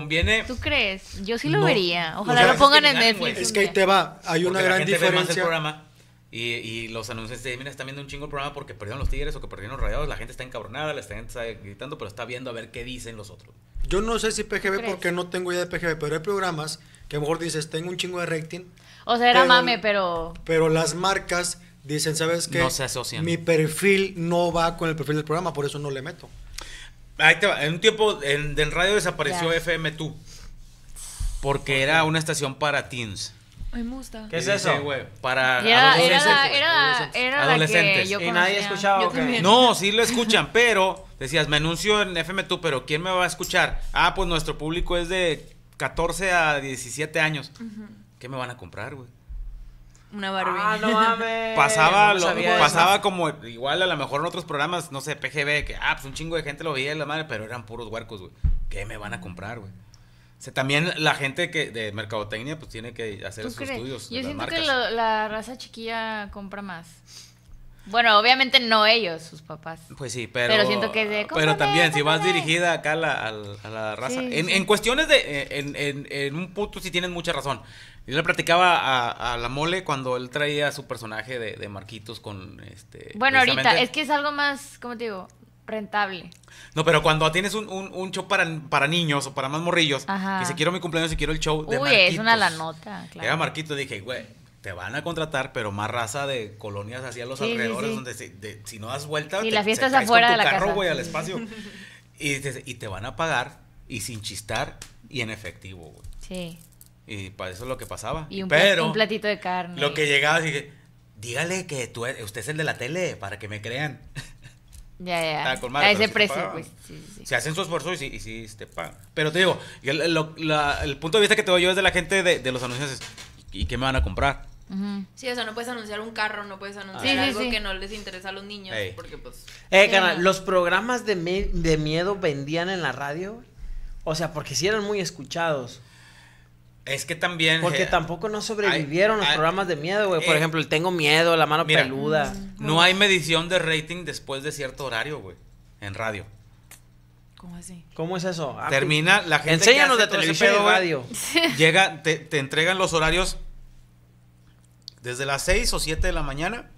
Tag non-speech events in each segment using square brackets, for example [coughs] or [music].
Conviene. ¿Tú crees? Yo sí lo No. vería. O Ojalá sea, lo pongan en. Netflix. Es que ahí te va, hay una porque la gran más el diferencia. programa y, y los anuncios de mira, están viendo un chingo el programa porque perdieron los tigres o que perdieron los rayados. La gente está encabronada, la gente está gritando, pero está viendo a ver qué dicen los otros. Yo no sé si PGB porque no tengo idea de PGB, pero hay programas que a lo mejor dices, tengo un chingo de rating, O sea, era Pero- mame, pero. pero las marcas dicen, ¿sabes qué? No se asocian. Mi perfil no va con el perfil del programa, por eso no le meto. Ahí te va. En un tiempo en, en radio desapareció Ya. FM2 porque era una estación para teens. Ay, me gusta. ¿Qué es eso? güey, para era, adolescentes. la, era, era la que Adolescentes. yo Y nadie escuchaba. Yo. No, sí lo escuchan, pero decías, me anuncio en FM2, pero ¿quién me va a escuchar? Ah, pues nuestro público es de 14 a 17 años. ¿Qué me van a comprar, güey? Una Barbie. Ah, no mames. [laughs] Pasaba, no lo- pasaba como igual a lo mejor en otros programas, no sé, PGB, que ah, pues un chingo de gente lo veía la madre, pero eran puros huercos, güey. ¿Qué me van a comprar, güey? O sea, también la gente que de mercadotecnia pues tiene que hacer ¿Tú esos crees? estudios. Yo siento marcas. que lo- la raza chiquilla compra más. Bueno, obviamente no ellos, sus papás. Pues sí, pero. Pero siento que es de, Pero "Cómprame, también, si vas cómprame". dirigida acá a la, a la raza. Sí, en, sí. en cuestiones de. En, en- en un punto sí tienes mucha razón. Yo le platicaba a, a la mole cuando él traía su personaje de, de Marquitos con este. Bueno, ahorita, es que es algo más, ¿cómo te digo? Rentable. No, pero cuando tienes un, un, un show para, para niños o para más morrillos, Ajá. que si quiero mi cumpleaños y quiero el show de Uy, Marquitos. es una la nota, claro. Era Marquitos, dije, güey, te van a contratar, pero más raza de colonias hacia los Sí, alrededores, sí. donde si, de- si no das vuelta, Sí, te, la fiesta se es caes afuera con de la carro, güey, al espacio. [laughs] y, dices, y te van a pagar, y sin chistar, y en efectivo, güey. Sí. Y para eso es lo que pasaba. Y un, pero un platito de carne. lo que llegaba, dije, dígale que tú, usted es el de la tele, para que me crean. [laughs] Ya, ya. Madre, a ese te precio, pagaban. pues. Sí, sí, sí. Se hacen su esfuerzo y sí, y sí te pagan. Pero te digo, yo el, lo- la- el punto de vista que te doy yo es de la gente de, de los anuncios es, ¿y qué me van a comprar? Sí, o sea, no puedes anunciar un carro, no puedes anunciar Sí, algo sí. que no les interesa a los niños. Ey. Porque, pues. Eh, no. ¿los programas de, miedo vendían en la radio? güey? O sea, porque sí eran muy escuchados. Es que también... Porque eh, tampoco no sobrevivieron hay- los hay- programas de miedo, güey. Por eh, ejemplo, el Tengo Miedo, La Mano mira, Peluda. No hay medición de rating después de cierto horario, güey, en radio. ¿Cómo así? ¿Cómo es eso? Ah, Termina la gente Enséñanos que hace de televisión y radio. [laughs] Llega, te, te entregan los horarios desde las 6 o 7 de la mañana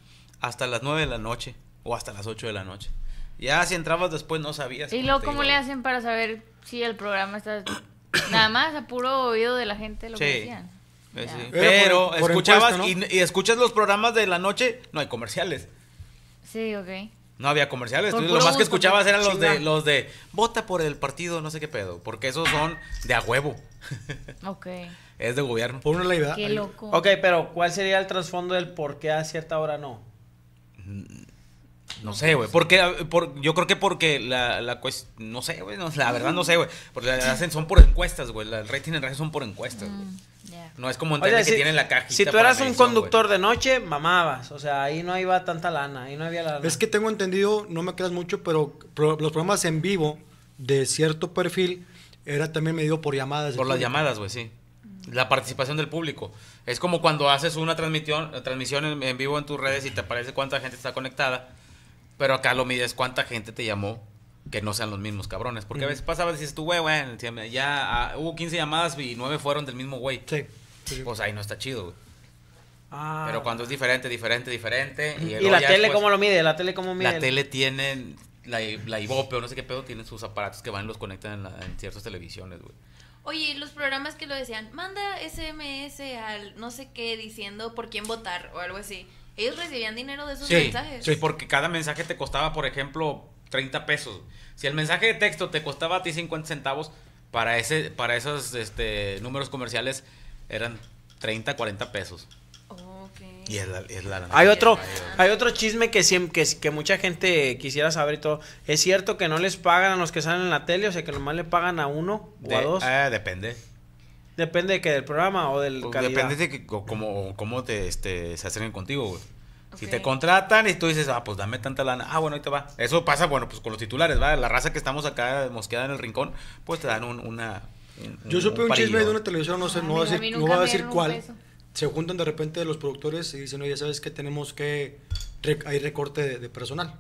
hasta las 9 de la noche o hasta las 8 de la noche. Ya si entrabas después no sabías. Y luego, ¿cómo le hacen para saber si el programa está. [coughs] Nada más a puro oído de la gente lo que Sí. decían? Eh, sí. Pero por- por escuchabas encuesta, y, y escuchas los programas de la noche, no hay comerciales. Sí, ok. No había comerciales. Lo más que gusto, escuchabas por eran los de los de vota por el partido, no sé qué pedo, porque esos son de a huevo. Ok. Es de gobierno. Por una ley, ¿verdad? Qué loco. Ok, pero ¿cuál sería el trasfondo del por qué a cierta hora no? No sé, güey. Porque, por, yo creo que porque la, la cues- no sé, güey. no, la verdad no sé, güey. Porque hacen, son por encuestas, güey. El rating en radio son por encuestas, güey. Mm. No es como en O sea, que si- tienen la cajita. Si tú eras un conductor de noche, mamabas. O sea, ahí no iba tanta lana, ahí no había lana. Es que tengo entendido, no me creas mucho, pero pro- los programas en vivo de cierto perfil era también medido por llamadas. Por las público. llamadas, güey, sí. La participación del público. Es como cuando haces una transmisión, transmisión en, en vivo en tus redes y te aparece cuánta gente está conectada. Pero acá lo mides cuánta gente te llamó que no sean los mismos cabrones. Porque a veces pasaba y dices tú, güey, güey, ya ah, hubo 15 llamadas y 9 fueron del mismo güey. Sí. Pues ahí no está chido, güey. Ah. Pero cuando es diferente, diferente, diferente. Y, ¿Y luego la tele después- cómo lo mide? ¿La tele cómo mide? La tele tiene, la, la Ibope o no sé qué pedo, tienen sus aparatos que van y los conectan en, la- en ciertas televisiones, güey. Oye, los programas que lo decían, manda SMS al no sé qué diciendo por quién votar o algo así. Ellos recibían dinero de esos Sí, mensajes. sí, porque cada mensaje te costaba, por ejemplo, 30 pesos. Si el mensaje de texto te costaba a ti 50 centavos, para ese para esos este, números comerciales eran 30, 40 pesos. Y es la, es la- Hay otro, Ay, hay otro chisme que, siem- que, que mucha gente quisiera saber y todo. ¿Es cierto que no les pagan a los que salen en la tele? O sea, que nomás le pagan a uno o a dos. ah, depende. Depende de que del programa o del Pues calidad. Depende de que, cómo, cómo te, este, se acerquen contigo, güey. Si te contratan y tú dices, ah, pues dame tanta lana. Ah, bueno, ahí te va. Eso pasa, bueno, pues con los titulares, ¿va? La raza que estamos acá mosqueada en el rincón, pues te dan un, una. un- Yo supe un parillo. chisme de una televisión, no sé, A no voy a decir, no voy a decir un cuál. peso. Se juntan de repente los productores y dicen, oye, ¿sabes que Tenemos que... rec- hay recorte de, de personal.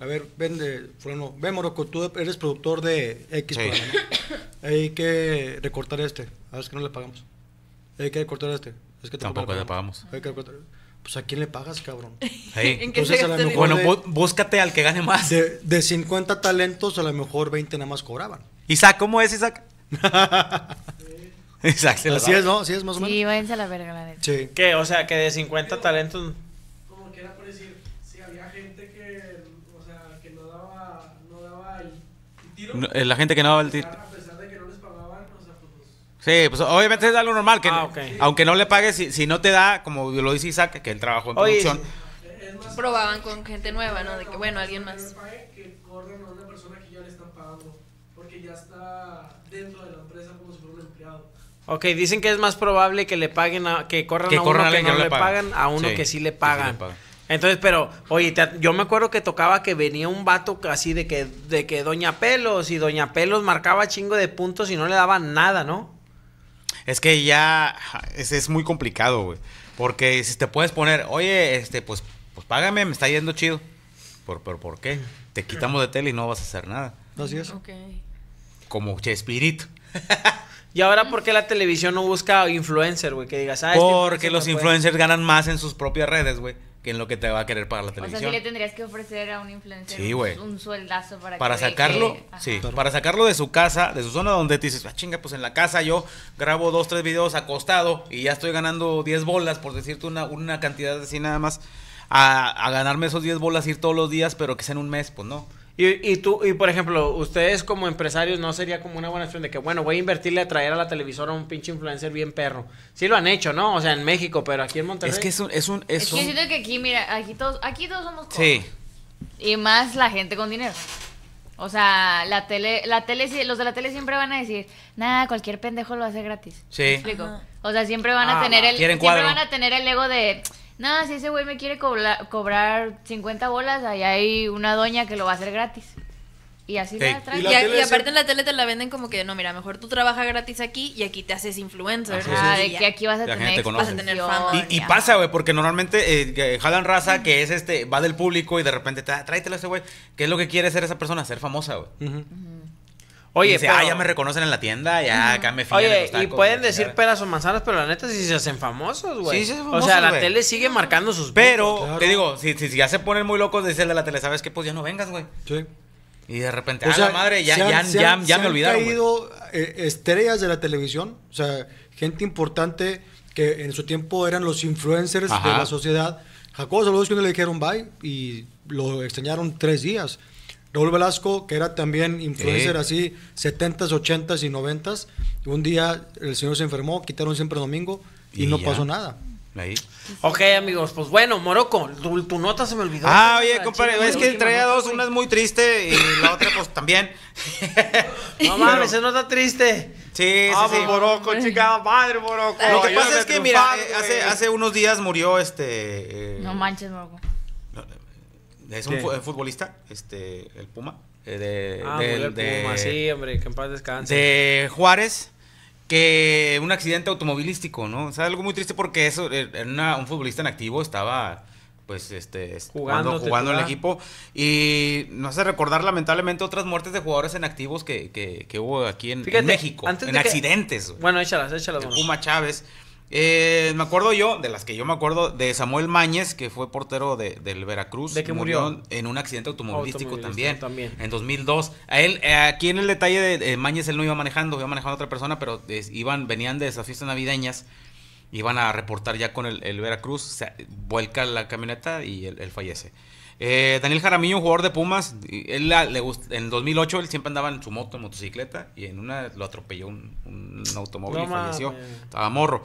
A ver, ven de... Fulano, ven, Morocco, tú eres productor de X Sí. programa, ¿no? Hay que recortar este. A ver, es que no le pagamos. Hay que recortar este. Es que Tampoco le le pagamos. Hay que recortar. Pues, ¿a quién le pagas, cabrón? [laughs] Ahí. ¿En qué Entonces, a lo mejor-? Bueno, bú- búscate al que gane más. De, de 50 talentos, a lo mejor 20 nada más cobraban. Isaac, ¿cómo es Isaac? [laughs] La Así es, ¿no? Así es más o menos. Sí, váyanse a la verga, la neta. Sí. ¿Qué? O sea, que de 50 talentos... como que era por decir, si había gente que, o sea, que no daba, no daba el, el tiro, No, eh, La gente que no va al tit- a pesar de que no les pagaban, o sea, pues Sí, pues obviamente es algo normal. Que, Ah, ok. Aunque no le pagues, si, si no te da, como lo dice Isaac, que él trabajó en Oye, producción. Probaban con gente nueva, ¿no? De que, bueno, alguien que más. pague, que corran a una persona que ya le están pagando, porque ya está dentro de la empresa como si fuera un empleado. Ok, dicen que es más probable que le paguen a, que corran Que a uno que no que no le pagan, pagan. a uno Sí, que sí le sí pagan. le pagan. Entonces, pero, oye, te- yo me acuerdo que tocaba que venía un vato así de que, de que Doña Pelos y Doña Pelos marcaba chingo de puntos y no le daban nada, ¿no? Es que ya es, es muy complicado, güey. Porque si te puedes poner, oye, este, pues, pues págame, me está yendo chido. ¿Por, por, ¿por qué? Te quitamos de tele y no vas a hacer nada. Así es. Ok. Como Chespirito. [laughs] Y ahora, ¿por qué la televisión no busca influencer, güey? Que digas, ah, Porque los influencers ganan más en sus propias redes, güey, que en lo que te va a querer pagar la O sea, sí televisión. le tendrías que ofrecer a un influencer Sí, un- güey. un, sueldazo para, para que sacarlo, Ajá. sí, para sacarlo de su casa, de su zona donde te dices, ah, chinga, pues en la casa yo grabo dos, tres videos acostado y ya estoy ganando 10 bolas, por decirte una, una cantidad así nada más, a, a ganarme esos 10 bolas ir todos los días, pero que sea en un mes, pues no. Y, y tú, y por ejemplo, ustedes como empresarios, ¿no sería como una buena opción de que, bueno, voy a invertirle a traer a la televisora a un pinche influencer bien perro? Sí lo han hecho, ¿no? O sea, en México, pero aquí en Monterrey. Es que es un, es un, es Es un- que siento que aquí, mira, aquí todos, aquí todos somos codos. sí, Y más la gente con dinero. O sea, la tele, la tele, sí- los de la tele siempre van a decir, nada, cualquier pendejo lo hace gratis. Sí. ¿Me explico? O sea, siempre van a Ah, tener el, siempre cuadro. van a tener el ego de, nada, si ese güey me quiere cobra- cobrar 50 bolas, ahí hay una doña que lo va a hacer gratis. Y así Sí. la Y traen. la Y, y aparte en la tele te la venden como que, no, mira, mejor tú trabajas gratis aquí y aquí te haces influencer. Y de que aquí vas a La tener. Vas a tener fama. Y, pasa, güey, porque normalmente eh, jalan raza que es este, va del público y de repente, "Tra- tráetelo a ese güey. ¿Qué es lo que quiere ser esa persona? Ser famosa, güey. Oye, Y dice, pero- ah, ya me reconocen en la tienda, ya acá me fijan Oye, los y tacos, pueden la decir chingada. peras o manzanas, pero la neta sí se hacen famosos, güey. Sí, se hacen O famosos, sea, la tele sigue marcando sus Pero. Claro. te digo, si, si, si ya se ponen muy locos de decirle a la tele, ¿sabes qué? Pues ya no vengas, güey. Sí. Y de repente, O ah, sea, la madre, ya, han- ya, se ya, han- ya se me han olvidaron, güey. caído eh, estrellas de la televisión, o sea, gente importante que en su tiempo eran los influencers Ajá. de la sociedad. Jacobo Saludos que le dijeron bye y lo extrañaron tres días. Raúl Velasco, que era también influencer Sí. así, 70s, 80s y 90s. Un día el señor se enfermó, quitaron siempre domingo y, Y no ya. pasó nada. Ahí. Ok, amigos, pues bueno, Morocco, tu, tu nota se me olvidó. Ah, oye, compadre, es que traía dos, una es muy triste y la otra pues también. No [laughs] mames, se nota triste. Sí, sí, Ah, sí. Morocco, chingada madre, Morocco. Lo que pasa es que, mira, eh, hace, hace unos días murió este... eh, No manches, Morocco. Es un ¿Qué? fu- futbolista, este, el Puma. eh, de, Ah, murió el de- Puma, sí, hombre, que en paz descanse. de Juárez que un accidente automovilístico, ¿no? O sea, algo muy triste porque eso, eh, era una- un futbolista en activo estaba pues este Jugando, jugando, en el equipo y nos hace recordar lamentablemente otras muertes de jugadores en activos que, que, que hubo aquí en, en Fíjate, México antes en de que- accidentes. Bueno, échalas, échalas. el. Puma Chávez Eh, me acuerdo yo, de las que yo me acuerdo, de Samuel Mañez, que fue portero de, del Veracruz. ¿De qué Murió murió? En un accidente automovilístico, también, Automovilístico también. En 2002. A él, eh, aquí en el detalle de, Mañez, él no iba manejando, iba manejando otra persona, pero iban, venían de esas fiestas navideñas. Iban a reportar ya con el, el Veracruz. se- vuelca la camioneta y él, él fallece. Eh, Daniel Jaramillo, un jugador de Pumas, él la- le gust- en 2008 él siempre andaba en su moto, en motocicleta, y en una lo atropelló un, un automóvil No y falleció. mames. Estaba morro.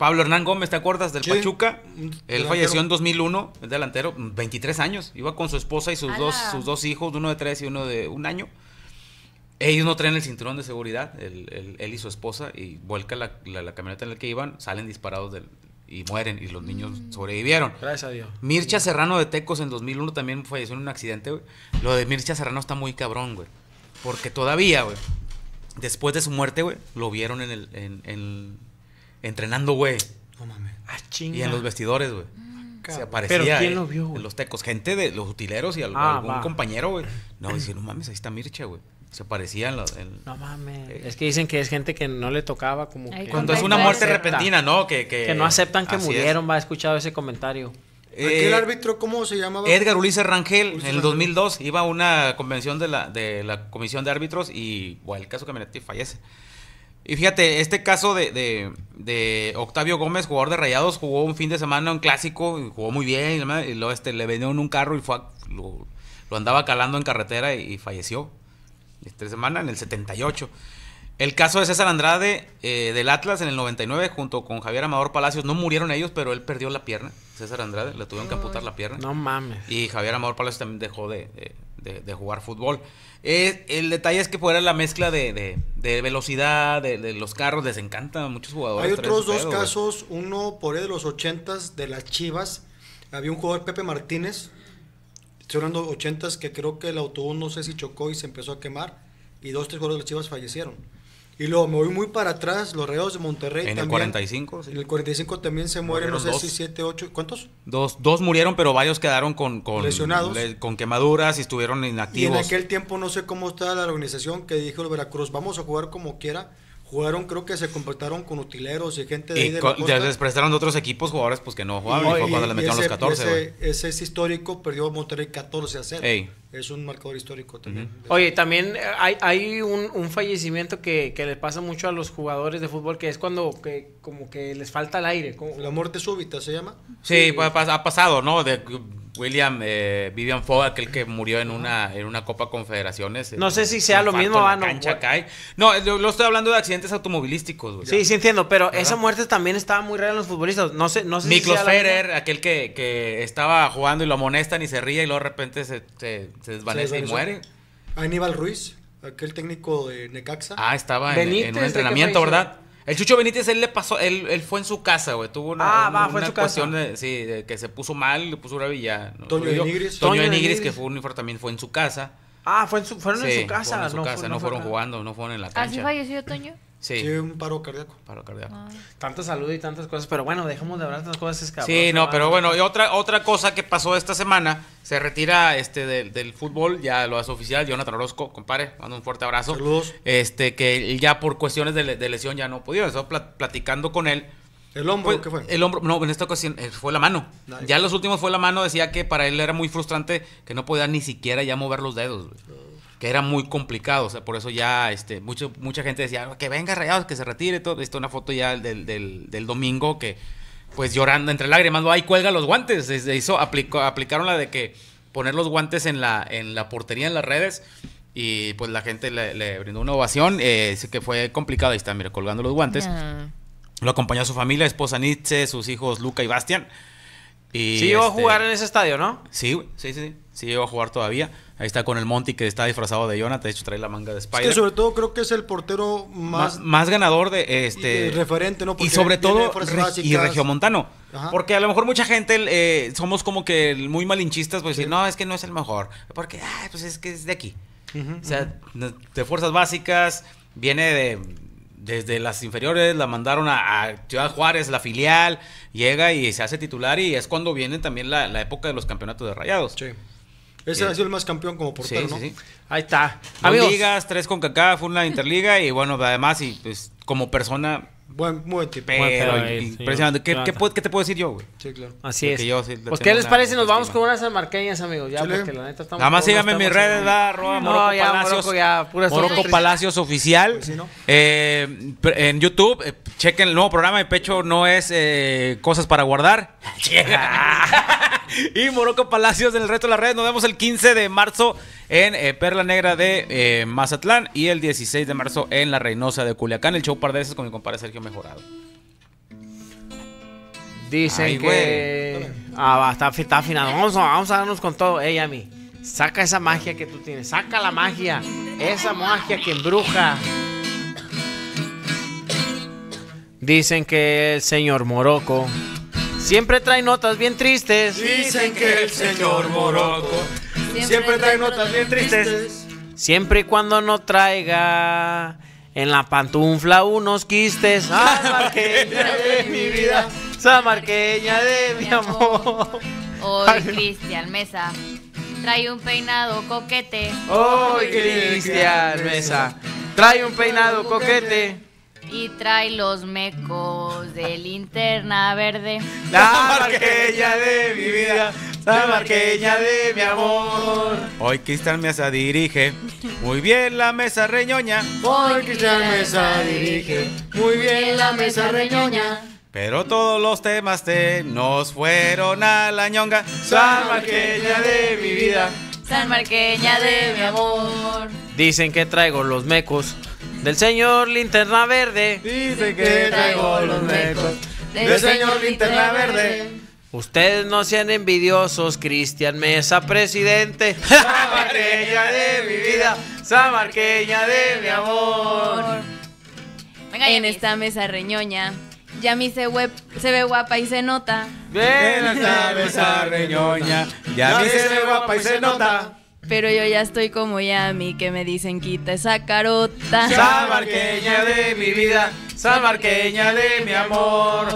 Pablo Hernán Gómez, ¿te acuerdas del Sí, Pachuca? Él delantero. falleció en 2001, es delantero, 23 años. Iba con su esposa y sus, dos, sus dos hijos, uno de tres y uno de un año. Ellos no traen el cinturón de seguridad, él, él- él y su esposa, y vuelca la, la- la camioneta en la que iban, salen disparados del, y mueren, y los niños sobrevivieron. Gracias a Dios. Mircha Serrano de Tecos en 2001 también falleció en un accidente, güey. Lo de Mircha Serrano está muy cabrón, güey. Porque todavía, güey, después de su muerte, güey, lo vieron en el, en, en- entrenando, güey. No mames. Ah, chinga. Y en los vestidores, güey. Se Cabrón. aparecía ¿Pero quién eh, lo vio, güey? en los tecos. Gente de los utileros y al- Ah, algún va. compañero, güey. No, dice, no mames, ahí está Mircha, güey. Se aparecía en los... en- No mames. Eh. Es que dicen que es gente que no le tocaba como Ay, que... Cuando es una muerte repentina, ¿no? Que, que, Que no aceptan que es. murieron, va, he escuchado ese comentario. Aquel Eh, árbitro, ¿cómo se llamaba? Edgar Ulises Rangel, Ulises en el Rangel. 2002, iba a una convención de la, de la Comisión de Árbitros y, bueno, el caso camioneta y fallece. Y fíjate, este caso de, de- de Octavio Gómez, jugador de Rayados, jugó un fin de semana un clásico, y jugó muy bien, y, luego este, le vendió en un carro y fue a- lo, lo andaba calando en carretera y, y falleció. Esta semana, en el 78. El caso de César Andrade eh, del Atlas en el 99, junto con Javier Amador Palacios, no murieron ellos, pero él perdió la pierna. César Andrade, le tuvieron que amputar la pierna. No mames. Y Javier Amador Palacios también dejó de, de- de- de jugar fútbol. Eh, el detalle es que fuera la mezcla de, de- velocidad, de, de los carros, les encanta a muchos jugadores. Hay otros dos pedo, casos, uno por ahí de los ochentas de las Chivas. Había un jugador, Pepe Martínez, estoy hablando de ochentas, que creo que el autobús no sé si chocó y se empezó a quemar. Y dos, tres jugadores de las Chivas fallecieron. Y luego me voy muy para atrás, los Rayados de Monterrey En el también. 45, sí. En el 45 también se mueren, no sé Murieron si dos. 7, 8, ¿cuántos? Dos, dos murieron, pero varios quedaron con, con, Lesionados. le- con quemaduras y estuvieron Y en inactivos. aquel tiempo no sé cómo estaba la organización que dijo el Veracruz, vamos a jugar como quiera. Jugaron, creo que se comportaron con utileros y gente de ahí Y de la costa. les prestaron de otros equipos jugadores pues que no jugaban. Y, fue cuando le y metieron los ese- 14, y güey. ese, ese es histórico, perdió Monterrey 14 a 0. Ey. Es un marcador histórico también. Oye, también eh, hay, hay un, un fallecimiento que, que le pasa mucho a los jugadores de fútbol, que es cuando que, como que les falta el aire. como- La muerte súbita se llama. Sí, pues, ha pasado, ¿no? De William eh, Vivian Fogg, aquel que murió en una, en una Copa Confederaciones. No sé si sea lo mismo, ah, no, cancha cae. No, lo, lo estoy hablando de accidentes automovilísticos, güey. Sí, sí entiendo, pero esa muerte también estaba muy rara en los futbolistas. No sé, no sé Miklos sea la Ferrer, aquel que, que estaba jugando y lo amonestan y se ríe y luego de repente se, se, se desvanece y muere. Aníbal Ruiz, aquel técnico de Necaxa. Ah, estaba en, Benítez, en ¿de un entrenamiento? ¿verdad? El Chucho Benítez, él le pasó, él, él fue en su casa, güey. Tuvo una, Ah, va, una fue en su casa. cuestión de, sí, de que se puso mal, le puso grave y ya. no Toño sobrevivió. de Nigris. Toño Toño de de Nigris, Nigris. que fue un infarto también fue en su casa. Ah, fue en su- fueron en su casa. fueron en su no, casa, fue- no, fue fueron jugando, no fueron en la ¿Así cancha. falleció Toño? Sí, Sí, un paro cardíaco. paro cardíaco. Tanta salud y tantas cosas, pero bueno, dejemos de hablar de tantas cosas escabrosas. Sí, no, pero bueno, y otra, otra cosa que pasó esta semana, se retira este del, del fútbol, ya lo hace oficial, Jonathan Orozco, compadre, mando un fuerte abrazo. Saludos. Este, que él ya por cuestiones de, le- de lesión ya no podía, estaba pla- platicando con él. ¿El hombro Pues, qué fue? El hombro, no, en esta ocasión eh, fue la mano. Nice. Ya en los últimos fue la mano, decía que para él era muy frustrante que no podía ni siquiera ya mover los dedos, güey. Que era muy complicado, o sea, por eso ya este mucho, mucha gente decía que venga Rayados, que se retire, todo esto, una foto ya del, del, del domingo que pues llorando entre lágrimas, ahí cuelga los guantes, se hizo, aplicó, aplicaron la de que poner los guantes en la, en la portería, en las redes, y pues la gente le, le brindó una ovación, eh, dice que fue complicado, ahí está, mira, colgando los guantes. Lo acompañó a su familia, esposa Nietzsche, sus hijos Luca y Bastian. Y Sí, iba a este, jugar en ese estadio, ¿no? Sí, sí, sí, sí. Sí, llegó a jugar todavía. Ahí está con el Monty que está disfrazado de Jonathan. De hecho, trae la manga de Es Spider. que sobre todo creo que es el portero más, más, más ganador de este. y referente, ¿no? y sobre todo, re- y regiomontano. Ajá. Porque a lo mejor mucha gente eh, somos como que muy malinchistas, pues decir, no, es que no es el mejor. Porque, ay, pues es que es de aquí. O sea, de fuerzas básicas, viene de desde las inferiores, la mandaron a, a Ciudad Juárez, la filial, llega y se hace titular y es cuando viene también la, la época de los campeonatos de rayados. Sí. Ese ha sido el más campeón como portero, Sí, ¿no? sí, sí. Ahí está. Dos Amigos, ligas, tres con CACAF, una interliga y bueno, además y pues como persona, Buen, muy buen tipo. pero impresionante. ¿Qué, qué, Jonathan. puedo- qué te puedo decir yo, güey? Sí, claro. así Porque es. yo sí le pues, tengo ¿qué les una parece? Nos vamos autoestima. con unas almarqueñas, amigos. Ya, Chale. porque la neta estamos. Nada más síganme en mis redes, va, arroba No, Morocco ya, Palacios. Morocco, ya, puras Morocco. Palacios Oficial. Pues sí, ¿no? Eh, en YouTube, eh, chequen el nuevo programa de Pecho no es eh, cosas para guardar. [laughs] [laughs] [laughs] y Morocco Palacios en el resto de las redes. Nos vemos el 15 de marzo en eh, Perla Negra de eh, Mazatlán y el 16 de marzo en La Reynosa de Culiacán. El show par de veces con mi compadre Sergio Mejorado. Dicen Ay, que. Ah, va, está, está afinado. Vamos a, vamos a darnos con todo. Ey, Yami, saca esa magia que tú tienes. Saca la magia. Esa magia que embruja. Dicen que el señor Morocco siempre trae notas bien tristes. Dicen que el señor Morocco Siempre trae notas bien tristes. Siempre y cuando no traiga en la pantufla unos quistes. Samarqueña de mi vida. Samarqueña de mi amor. Hoy Cristian Mesa trae un peinado coquete Hoy Cristian Mesa trae un peinado coquete. Y trae los mecos de linterna verde. La marqueña de mi vida, la marqueña de mi amor. Hoy Cristian Mesa dirige muy bien la mesa reñoña. Hoy Cristian Mesa dirige muy bien la mesa reñoña. Pero todos los temas te nos fueron a la ñonga. San Marqueña de mi vida. San Marqueña de mi amor. Dicen que traigo los mecos del señor Linterna Verde. Dicen que traigo los mecos del señor Linterna Verde. Ustedes no sean envidiosos, Cristian Mesa, presidente. [laughs] Samarqueña de mi vida, Samarqueña de mi amor. Venga, En esta mesa reñoña, Yami se, web, se ve guapa y se nota. Ven En esta mesa reñoña, ya Ya me se se ve guapa y se nota. Pero yo ya estoy como Yami, que me dicen quita esa carota. Samarqueña de mi vida, Samarqueña de mi amor.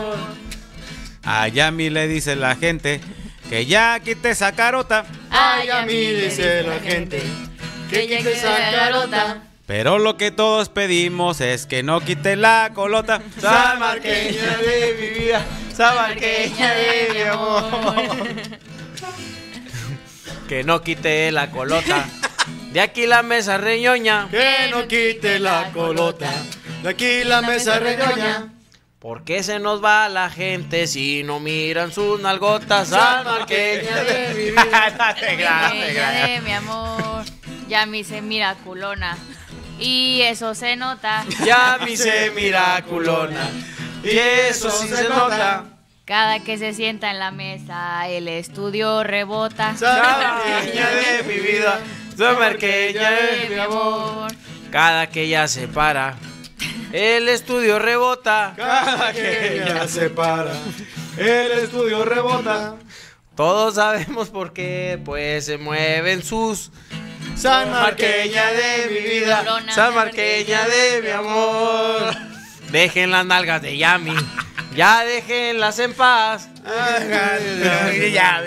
A Yami le dice la gente que ya quite esa carota. A mí dice la gente que quite esa carota. Pero lo que todos pedimos es que no quite la colota. Samarqueña de mi vida, Samarqueña de mi amor. [laughs] Que no quite la colota. De aquí la mesa reñoña. Que no quite la colota. De aquí la mesa reñoña. ¿Por qué se nos va la gente si no miran sus nalgotas? Samarqueña de [laughs] mi vida. Marqueña de mi amor. Yami se mira culona. Y eso se nota. Ya me hice miraculona. Y eso sí se nota. Cada que se sienta en la mesa, el estudio rebota. Samarqueña de mi vida. Samarqueña de mi amor. Cada que ella se para, el estudio rebota. Cada que ella se para, el estudio rebota. Todos sabemos por qué, pues se mueven sus. San Marqueña de mi vida. San Marqueña de mi amor. Dejen las nalgas de Yami, ya déjenlas en paz. Ya,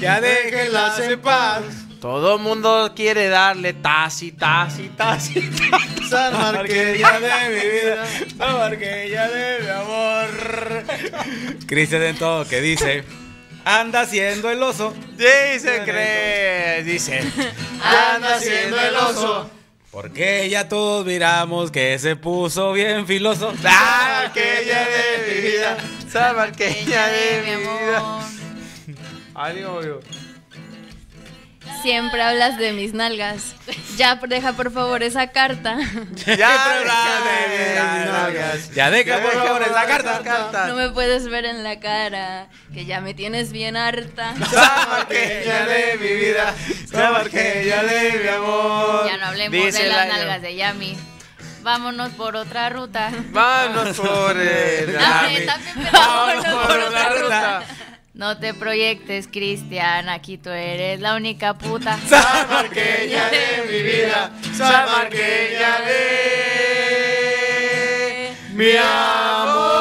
ya déjenlas en paz. Todo mundo quiere darle tazi, tazi, tazi, tazi. San Marqueña de mi vida. San Marqueña de mi amor. Cristian en todo que dice, anda haciendo el oso. Sí, se cree, dice. Anda haciendo el oso. Porque ya todos miramos que se puso bien filoso. [laughs] San Marqueña de mi vida, San Marqueña de mi vida. amor. Adiós, yo. Siempre hablas de mis nalgas. Ya deja por favor esa carta. Ya, Ya deja por favor esa carta. No me puedes ver en la cara, que ya me tienes bien harta. [laughs] Marqueña de mi vida, Marqueña de mi amor. Ya no hablemos Dice de las la- nalgas de Yami. Vámonos por otra ruta. Vámonos por el. Ah, pero Vámonos vámonos por otra ruta. No te proyectes, Cristian, aquí tú eres la única puta. [laughs] Samarqueña de mi vida, Samarqueña de mi amor.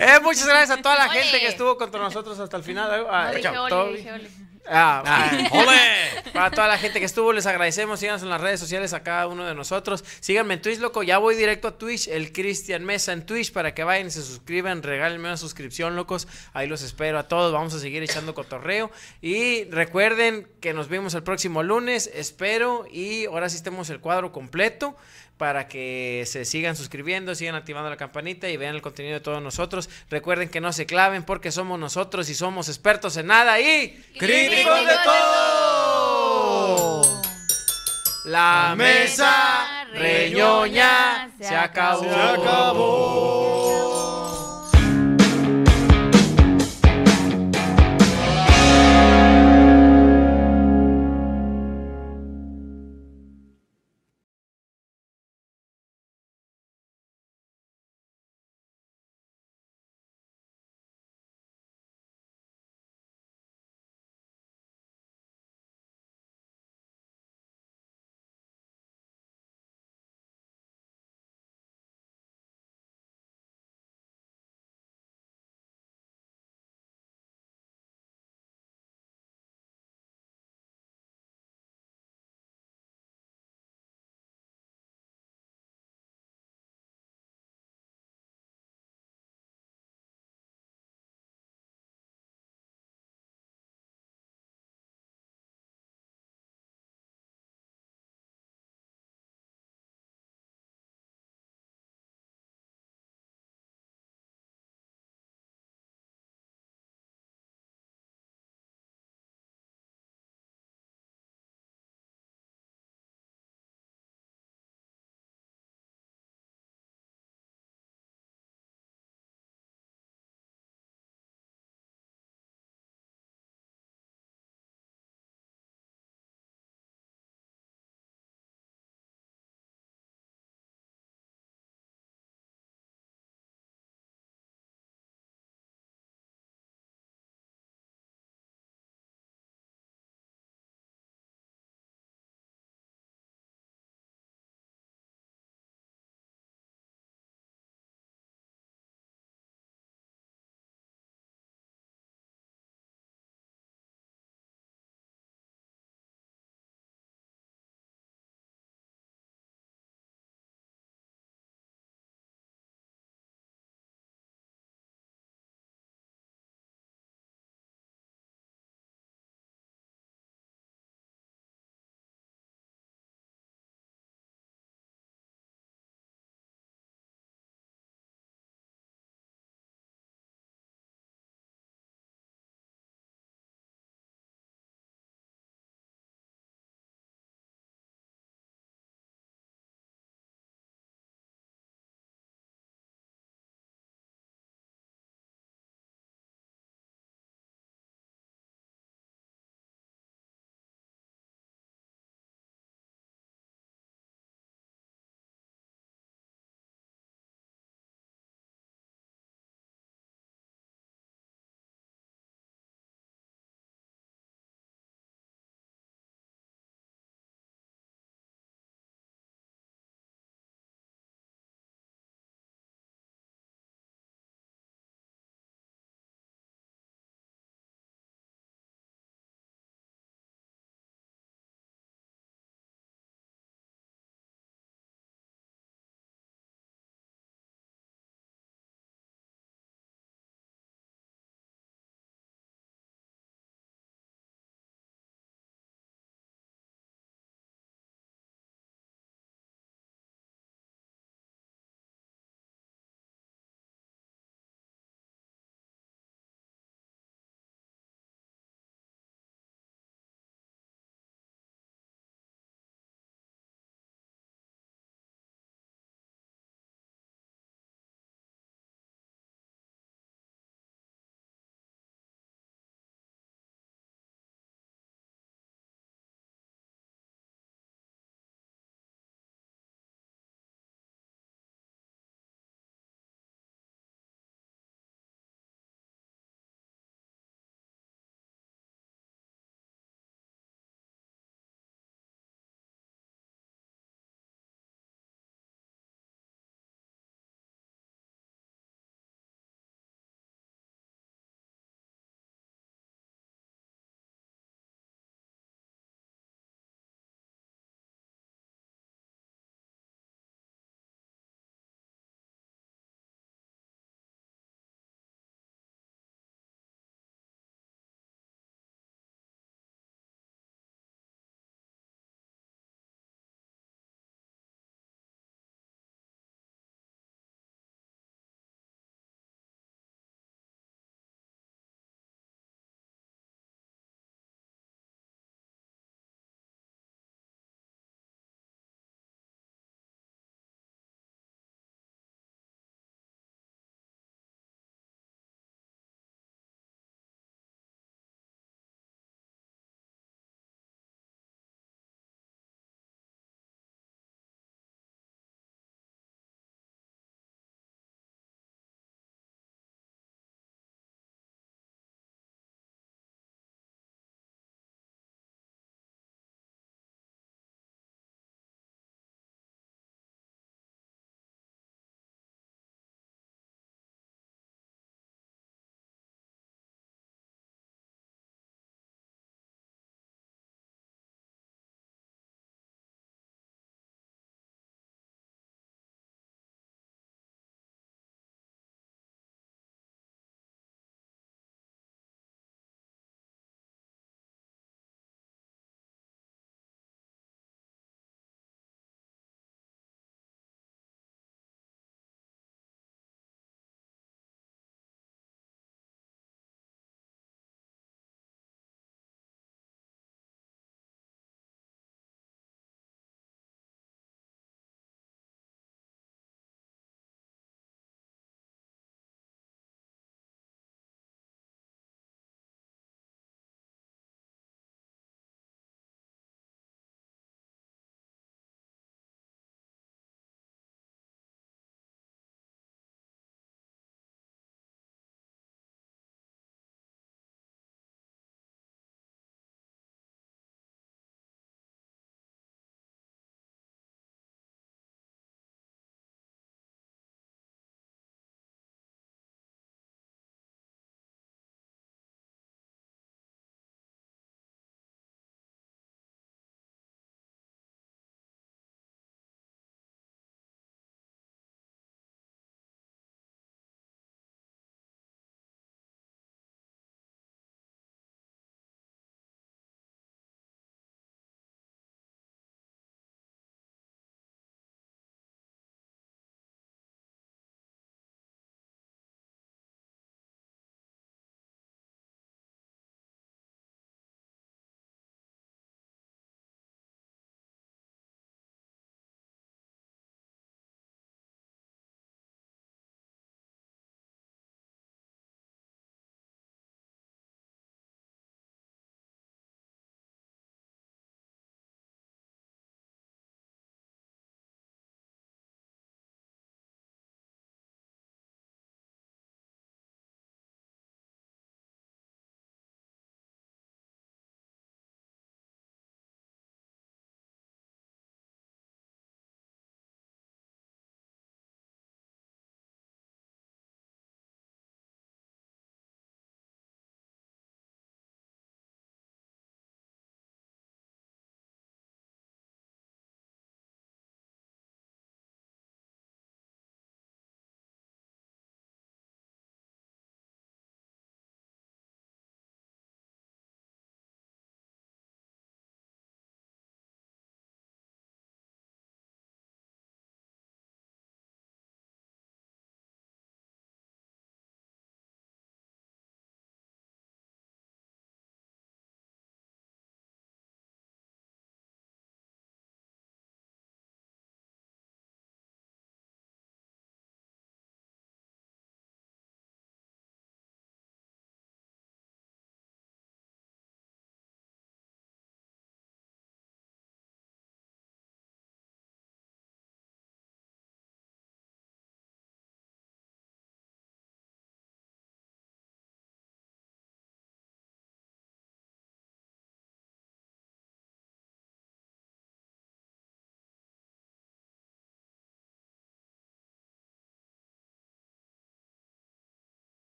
Eh, muchas gracias a toda la gente que estuvo contra nosotros hasta el final. Ah, No, dije chao, ole, Toby. dije ole. Ah, Ah, ¡Ole! [laughs] Para toda la gente que estuvo, les agradecemos. Síganos en las redes sociales a cada uno de nosotros. Síganme en Twitch, loco. Ya voy directo a Twitch, el Cristian Mesa en Twitch, para que vayan y se suscriban. Regálenme una suscripción, locos. Ahí los espero a todos. Vamos a seguir echando cotorreo. Y recuerden que nos vemos el próximo lunes. Espero. Y ahora sí estemos el cuadro completo para que se sigan suscribiendo, sigan activando la campanita y vean el contenido de todos nosotros. Recuerden que no se claven porque somos nosotros y somos expertos en nada y críticos de todo. La mesa reñoña se acabó. Se acabó.